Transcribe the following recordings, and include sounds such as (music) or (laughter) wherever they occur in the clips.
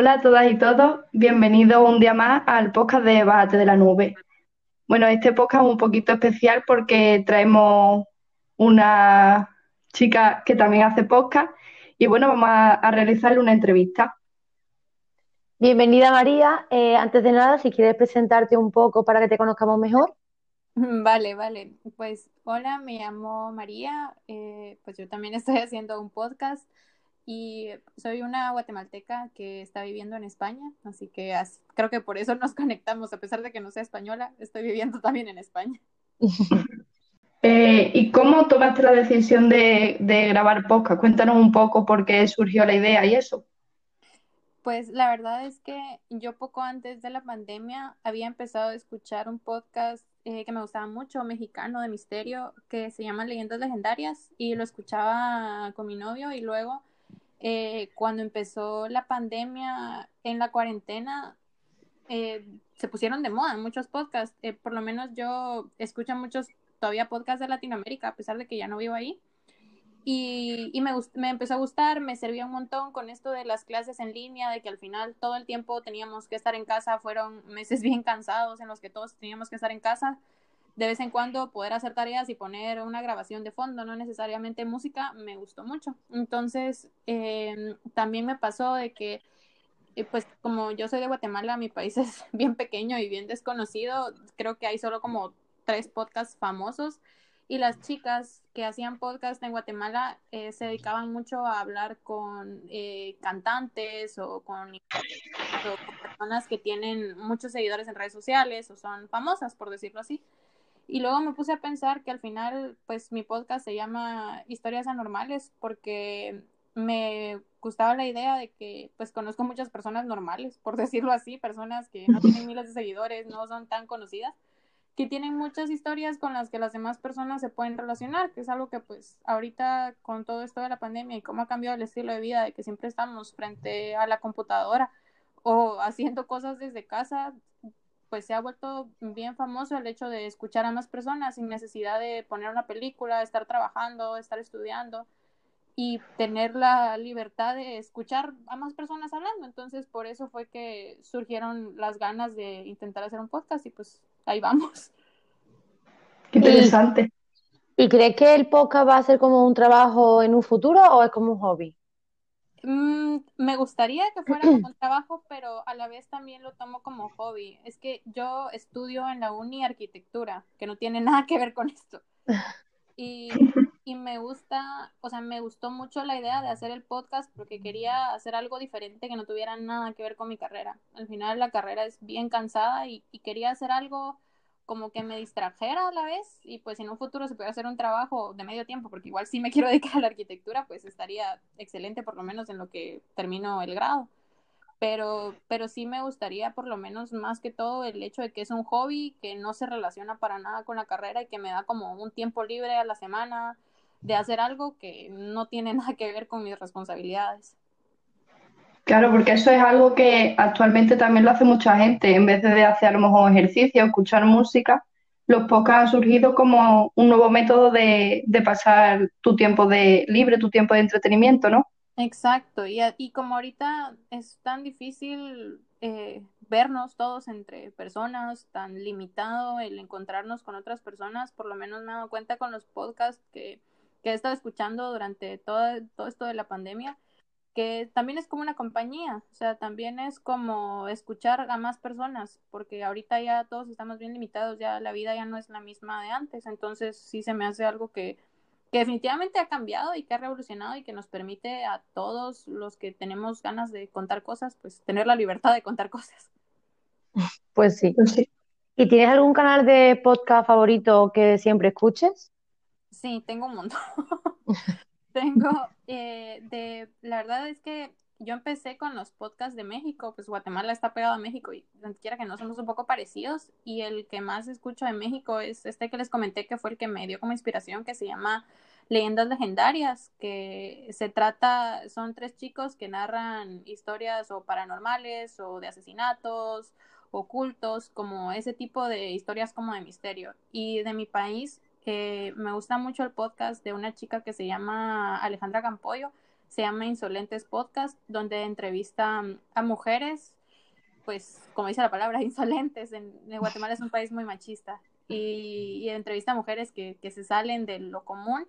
Hola a todas y todos, bienvenidos un día más al podcast de Bájate de la Nube. Bueno, este podcast es un poquito especial porque traemos una chica que también hace podcast y bueno, vamos a, realizarle una entrevista. Bienvenida María, eh, antes de nada, si quieres presentarte un poco para que te conozcamos mejor. (laughs) Vale, vale. Pues hola, me llamo María, eh, pues yo también estoy haciendo un podcast y soy una guatemalteca que está viviendo en España, así que creo que por eso nos (laughs) conectamos, a pesar de que no sea española, estoy viviendo también en España. (laughs) Eh, ¿Y cómo tomaste la decisión de, de grabar podcast? Cuéntanos un poco por qué surgió la idea y eso. Pues la verdad es que yo poco antes de la pandemia había empezado a escuchar un podcast eh, que me gustaba mucho, mexicano de misterio, que se llama Leyendas Legendarias y lo escuchaba con mi novio y luego eh, cuando empezó la pandemia en la cuarentena eh, se pusieron de moda muchos podcasts, por lo menos yo escucho muchos todavía podcasts de Latinoamérica a pesar de que ya no vivo ahí. Y, y me, me, empezó a gustar, me servía un montón con esto de las clases en línea, de que al final todo el tiempo teníamos que estar en casa, fueron meses (laughs) bien cansados en los que todos teníamos que estar en casa, de vez en cuando poder hacer tareas y poner una grabación de fondo, no necesariamente música, me gustó mucho. Entonces, eh, también me pasó de que, eh, pues como yo soy de Guatemala, mi país (laughs) es bien pequeño y bien desconocido, creo que hay solo como tres podcasts famosos y las chicas que hacían podcast en Guatemala eh, se dedicaban mucho a hablar con eh, cantantes o con, personas que tienen muchos seguidores en redes sociales o son famosas, por decirlo así. Y luego me puse a pensar que al final, pues mi podcast se llama Historias Anormales porque me gustaba la idea de que pues conozco muchas personas normales, por (laughs) decirlo así, personas que no tienen miles de seguidores, no son tan conocidas que tienen muchas historias con las que las demás personas se pueden relacionar, que es algo que pues ahorita con todo esto de la pandemia y cómo ha cambiado el estilo de vida de que siempre estamos frente a la computadora o haciendo cosas desde casa, pues se ha vuelto bien famoso el hecho de escuchar a más personas sin necesidad de poner una película, estar trabajando, estar estudiando y tener la libertad de escuchar a más personas hablando. Entonces, por eso fue que surgieron las ganas de intentar hacer un podcast y pues ahí vamos. Qué interesante. ¿Y, crees que el podcast va a ser como un trabajo en un futuro o es como un hobby? Mm, me gustaría que fuera como un trabajo, pero a la vez también lo tomo como hobby. Es que yo estudio en la uni arquitectura, que no tiene nada que ver con esto. Y, y, me gusta, o sea, me gustó mucho la idea de hacer el podcast porque quería hacer algo diferente que no tuviera nada que ver con mi carrera. Al final la carrera es bien cansada y, y quería hacer algo como que me distrajera a la vez y pues en un futuro se puede hacer un trabajo de medio tiempo porque igual si me (laughs) quiero dedicar a la arquitectura pues estaría excelente por lo menos en lo que termino el grado pero, pero sí me gustaría por lo menos más que todo el hecho de que es un hobby que no se relaciona para nada con la carrera y que me da como un tiempo libre a la semana de hacer algo que no tiene (laughs) nada que ver con mis responsabilidades. Claro, porque eso es algo que actualmente también lo hace mucha gente. En vez de hacer a lo mejor ejercicio, escuchar música, los podcasts han surgido como un nuevo método de, de pasar tu tiempo de libre, tu tiempo de entretenimiento, ¿no? Exacto, y, y como ahorita es tan difícil eh, vernos todos entre personas, tan limitado el encontrarnos con otras personas, por lo menos me he dado cuenta con los podcasts que, que he estado escuchando durante todo, todo esto de la pandemia, también es como una compañía, o sea, también es como escuchar a más personas, porque ahorita ya todos estamos bien limitados, ya la vida ya no es la misma de antes, entonces sí se me hace algo que que definitivamente ha cambiado y que ha revolucionado y que nos permite a todos los que tenemos ganas de contar cosas, pues tener la libertad de contar cosas. Pues sí. Pues sí. ¿Y tienes algún canal de podcast favorito que siempre escuches? Sí, tengo un montón. (laughs) tengo, (laughs) eh, de, la verdad es que yo empecé con los podcasts de México, pues Guatemala está pegado a México y quiera que no somos un poco parecidos y el que más escucho de México es este que les comenté que fue el que me dio como inspiración que se llama Leyendas Legendarias, que se trata, son tres chicos que narran historias o paranormales o de asesinatos, ocultos, como ese tipo de historias como de misterio. Y de mi país, me gusta mucho el podcast de una chica que se llama Alejandra Campoyo, se llama Insolentes Podcast, donde entrevista a mujeres, pues como dice la palabra, (laughs) insolentes. En, Guatemala es un país muy machista y, entrevista a mujeres que, que se salen de lo común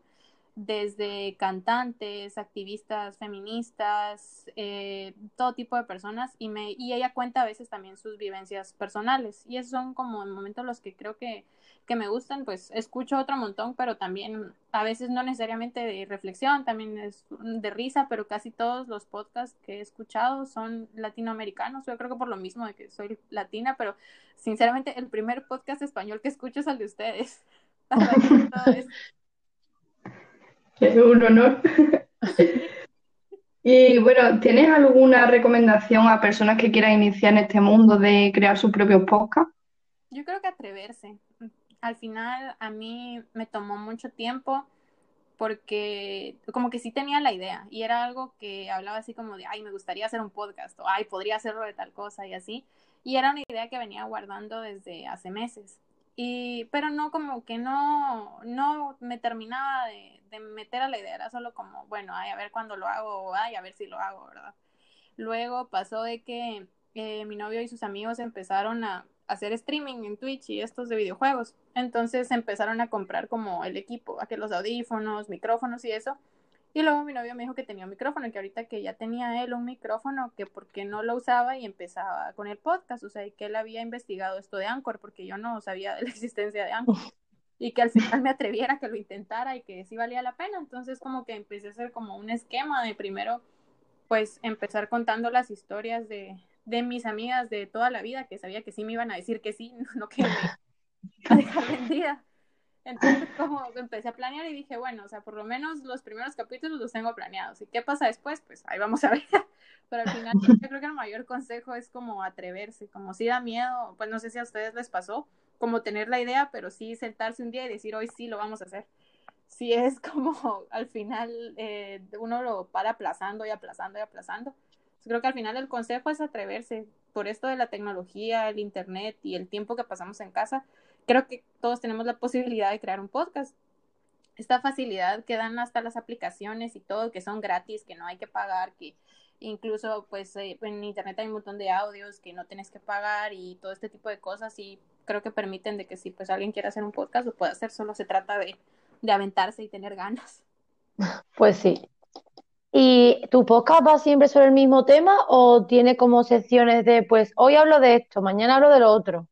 desde cantantes, activistas feministas, eh, todo tipo de personas y, me, y ella cuenta a veces también sus vivencias personales y esos son como momentos los que creo que, que me gustan, pues escucho otro montón, pero también a veces no necesariamente de reflexión, también es de risa, pero casi todos los podcasts que he escuchado son latinoamericanos, yo creo que por lo mismo de que soy latina, pero sinceramente el primer podcast español que escucho es el de ustedes. (laughs) (laughs) Es un honor. (laughs) y bueno, ¿tienes alguna recomendación a personas que quieran iniciar en este mundo de crear su propio podcast? Yo creo que atreverse. Al final a mí me tomó mucho tiempo porque como que sí tenía la idea y era algo que hablaba así como de, ay, me gustaría hacer un podcast o, ay, podría hacerlo de tal cosa y así. Y era una idea que venía guardando desde hace meses. Y, pero no como que no, no me terminaba de, meter a la idea, era solo como, bueno, ay, a ver cuándo lo hago, ay, a ver si lo hago, ¿verdad? Luego pasó de que eh, mi novio y sus amigos empezaron a hacer streaming en Twitch y estos de videojuegos. Entonces empezaron a comprar como el equipo, a que los audífonos, micrófonos y eso. Y luego mi novio me dijo que tenía un micrófono, y que ahorita que ya tenía él un micrófono, que por qué no lo usaba y empezaba con el podcast, o sea, y que él había investigado esto de Anchor, porque yo no sabía de la (laughs) existencia de Anchor y que al final me atreviera, que lo intentara y que sí valía la pena. Entonces como que empecé a hacer como un esquema de primero pues empezar contando las historias de, de mis amigas de toda la vida, que sabía que sí me iban a decir que sí, (laughs) no que me (laughs) a dejar vendida. Entonces como empecé a planear y dije, bueno, o sea, por lo menos los primeros capítulos los tengo planeados. ¿Y qué pasa después? Pues ahí vamos a ver. (laughs) Pero al final yo creo que el mayor consejo es como atreverse, como si da miedo, pues no sé si a ustedes les pasó, como tener la idea, pero sí sentarse un día y decir, hoy sí lo vamos a hacer. Sí es como al final eh, uno lo para aplazando y aplazando y aplazando. Creo que al final el consejo es atreverse. Por esto de la tecnología, el internet y el tiempo que pasamos en casa, creo que todos tenemos la posibilidad de crear un podcast. Esta facilidad que dan hasta las aplicaciones y todo, que son gratis, que no hay que pagar, que incluso pues eh, en internet hay un montón de audios que no tienes que pagar y todo este tipo de cosas y creo que permiten de que si pues alguien quiere hacer un podcast lo pueda hacer, solo se trata de, de aventarse y tener ganas. Pues sí. ¿Y tu podcast va siempre sobre el mismo tema o tiene como secciones de, pues hoy hablo de esto, mañana hablo de lo otro?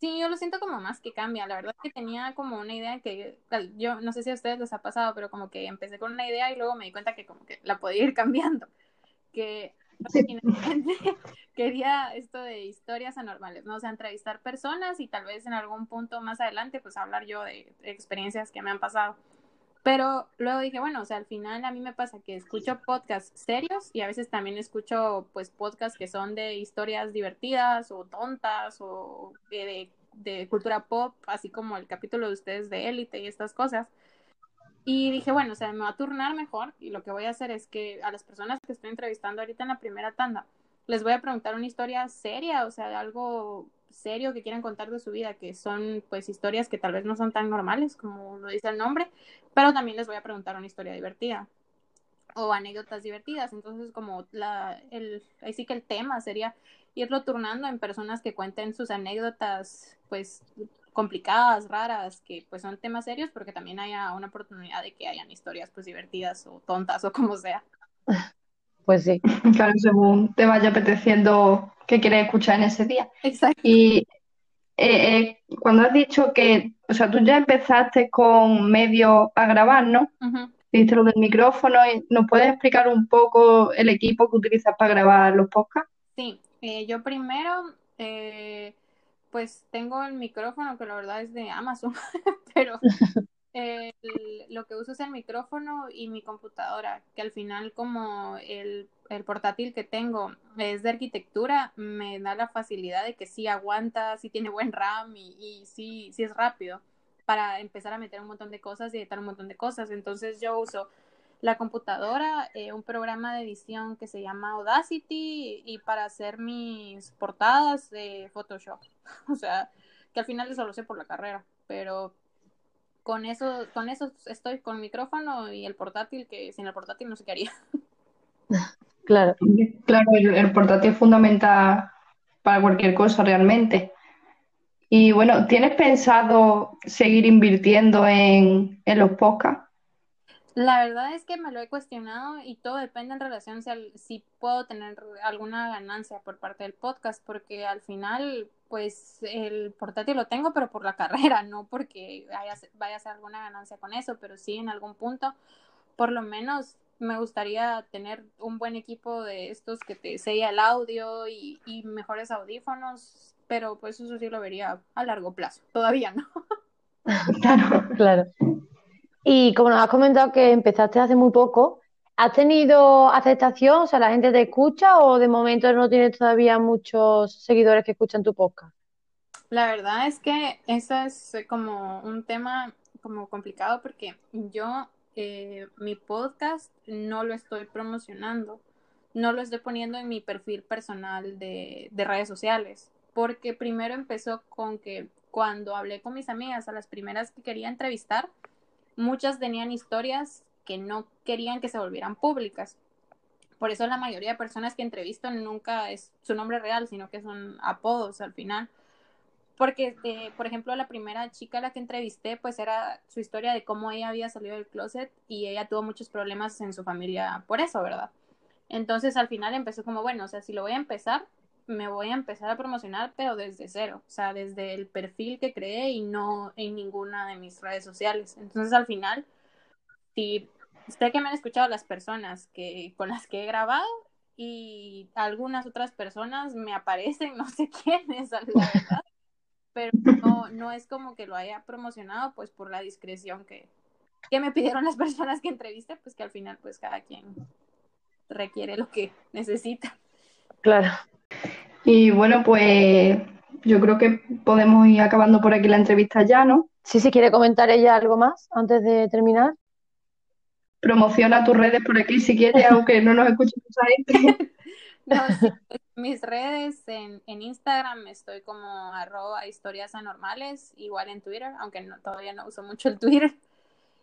Sí, yo lo siento como más que cambia. La verdad es que tenía como una idea que yo no sé si a ustedes les ha pasado, pero como que empecé con una idea y luego me di cuenta que como que la podía ir (laughs) cambiando. Que (laughs) quería esto de historias anormales, ¿no? O sea, entrevistar personas y tal vez en algún punto más adelante, pues hablar yo de experiencias que me han pasado. Pero luego dije, bueno, o sea, al final a mí me pasa que escucho podcasts serios y a veces también escucho, pues, podcasts que son de historias divertidas o tontas o de, de cultura pop, así como el capítulo de ustedes de élite y estas cosas. Y dije, bueno, o sea, me va a turnar mejor y lo que voy a hacer es que a las personas que estoy entrevistando ahorita en la primera tanda, les voy a preguntar una historia seria, o sea, algo serio que quieran contar de su vida, que son pues historias que tal vez no son tan normales como lo dice el nombre, pero también les voy a preguntar una historia divertida o anécdotas divertidas. Entonces, como la, el, ahí sí que el tema sería irlo turnando en personas que cuenten sus anécdotas, pues complicadas, raras, que pues son temas serios, porque también haya una oportunidad de que hayan historias pues divertidas o tontas o como sea. (laughs) Pues sí. (laughs) Claro, según te vaya apeteciendo que quieres escuchar en ese día. Exacto. Y eh, eh, cuando has dicho que, o sea, tú ya empezaste con medio a grabar, ¿no? Uh lo del micrófono, ¿nos puedes explicar un poco el equipo que utilizas para grabar los podcasts? Sí, eh, yo primero pues tengo el micrófono que la verdad es de Amazon, (laughs) pero lo que uso es el micrófono y mi computadora, que al final como el, portátil que tengo es de arquitectura, me da la facilidad de que sí aguanta, sí tiene buen RAM y, y sí, sí es rápido para empezar a meter un montón de cosas y editar un montón de cosas. Entonces yo uso la computadora, eh, un programa de edición que se llama Audacity y para hacer mis portadas de Photoshop. (laughs) O sea, que al final eso lo sé por la carrera, pero con eso, con eso estoy con micrófono y el portátil, que sin el portátil no sé qué haría. (laughs) Claro. Claro, el, el portátil es fundamental para cualquier cosa realmente. Y bueno, ¿tienes pensado seguir invirtiendo en, en los podcasts? La verdad es que me lo he cuestionado y todo depende en relación si, al- si puedo tener alguna ganancia por parte del podcast, porque al final, pues el portátil lo tengo, pero por la (laughs) carrera, no porque vaya a ser, vaya a ser alguna ganancia con eso, pero sí en algún punto, por lo menos me gustaría tener un buen equipo de estos que te sella el audio y, y mejores audífonos, pero pues eso sí lo vería a largo plazo, todavía no. (laughs) Claro. Claro. Y como nos has comentado que empezaste hace muy poco, ¿has tenido aceptación? O sea, ¿la gente te escucha o de momento no tienes todavía muchos seguidores que escuchan tu podcast? La verdad es que eso es eh, como un tema como complicado porque yo eh, mi podcast no lo estoy promocionando, no lo estoy poniendo en mi perfil personal de, de redes sociales, porque primero empezó con que cuando hablé con mis amigas, a las primeras que quería entrevistar, muchas tenían historias que no querían que se volvieran públicas. Por eso la mayoría de personas que entrevisto nunca es su nombre real, sino que son apodos al final. Porque, eh, por ejemplo, la primera chica a la que entrevisté, pues era su historia de cómo ella había salido del closet y ella tuvo muchos problemas en su familia por eso, ¿verdad? Entonces al final empezó como, bueno, o sea, si lo voy a empezar, me voy a empezar a promocionar, pero desde cero, o sea, desde el perfil que creé y no en ninguna de mis redes sociales. Entonces al final, si sé que me han escuchado las personas que, con las que he grabado y algunas otras personas me aparecen, (laughs) no sé quiénes, la verdad, pero no, no es como que lo haya promocionado, pues por la discreción que, que me pidieron las personas que entrevisté, pues que al final, pues cada quien requiere lo que necesita. Claro. Y bueno, pues yo creo que podemos ir acabando por aquí la entrevista ya, ¿no? Sí, si quiere comentar ella algo más antes de terminar. Promociona tus redes por aquí si quieres, aunque no nos escuche mucha gente. (laughs) No, sí, mis redes en, en Instagram estoy como arroba historias anormales, igual en Twitter, aunque no, todavía no uso mucho el Twitter.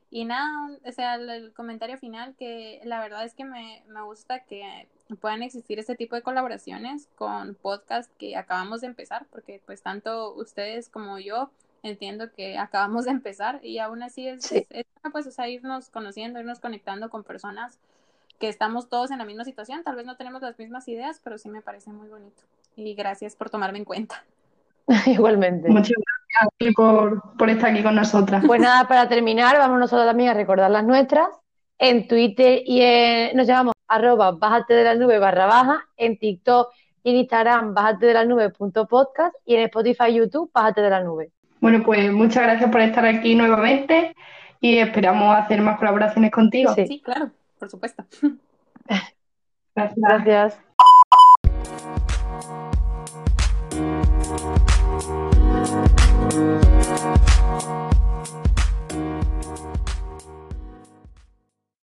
Y nada, o sea, el, el comentario final que la verdad es que me, me gusta que puedan existir este tipo de colaboraciones con podcast que acabamos de empezar, porque pues tanto ustedes como yo entiendo que acabamos de empezar y aún así es, Sí. es pues o sea, irnos conociendo, irnos conectando con personas que estamos todos en la misma situación, tal vez no tenemos las mismas ideas, pero sí me parece muy bonito. Y gracias por tomarme en cuenta. (laughs) Igualmente. Muchas gracias por, por estar aquí con nosotras. Pues nada, para terminar, vamos nosotros también a recordar las nuestras. En Twitter y en, nos llamamos arroba bájate de la nube barra baja, en TikTok y en Instagram bájate de la nube punto podcast y en Spotify y YouTube bájate de la nube. Bueno, pues muchas gracias por estar aquí nuevamente y esperamos hacer más colaboraciones contigo. Sí. Sí, claro, por supuesto. Gracias. Gracias.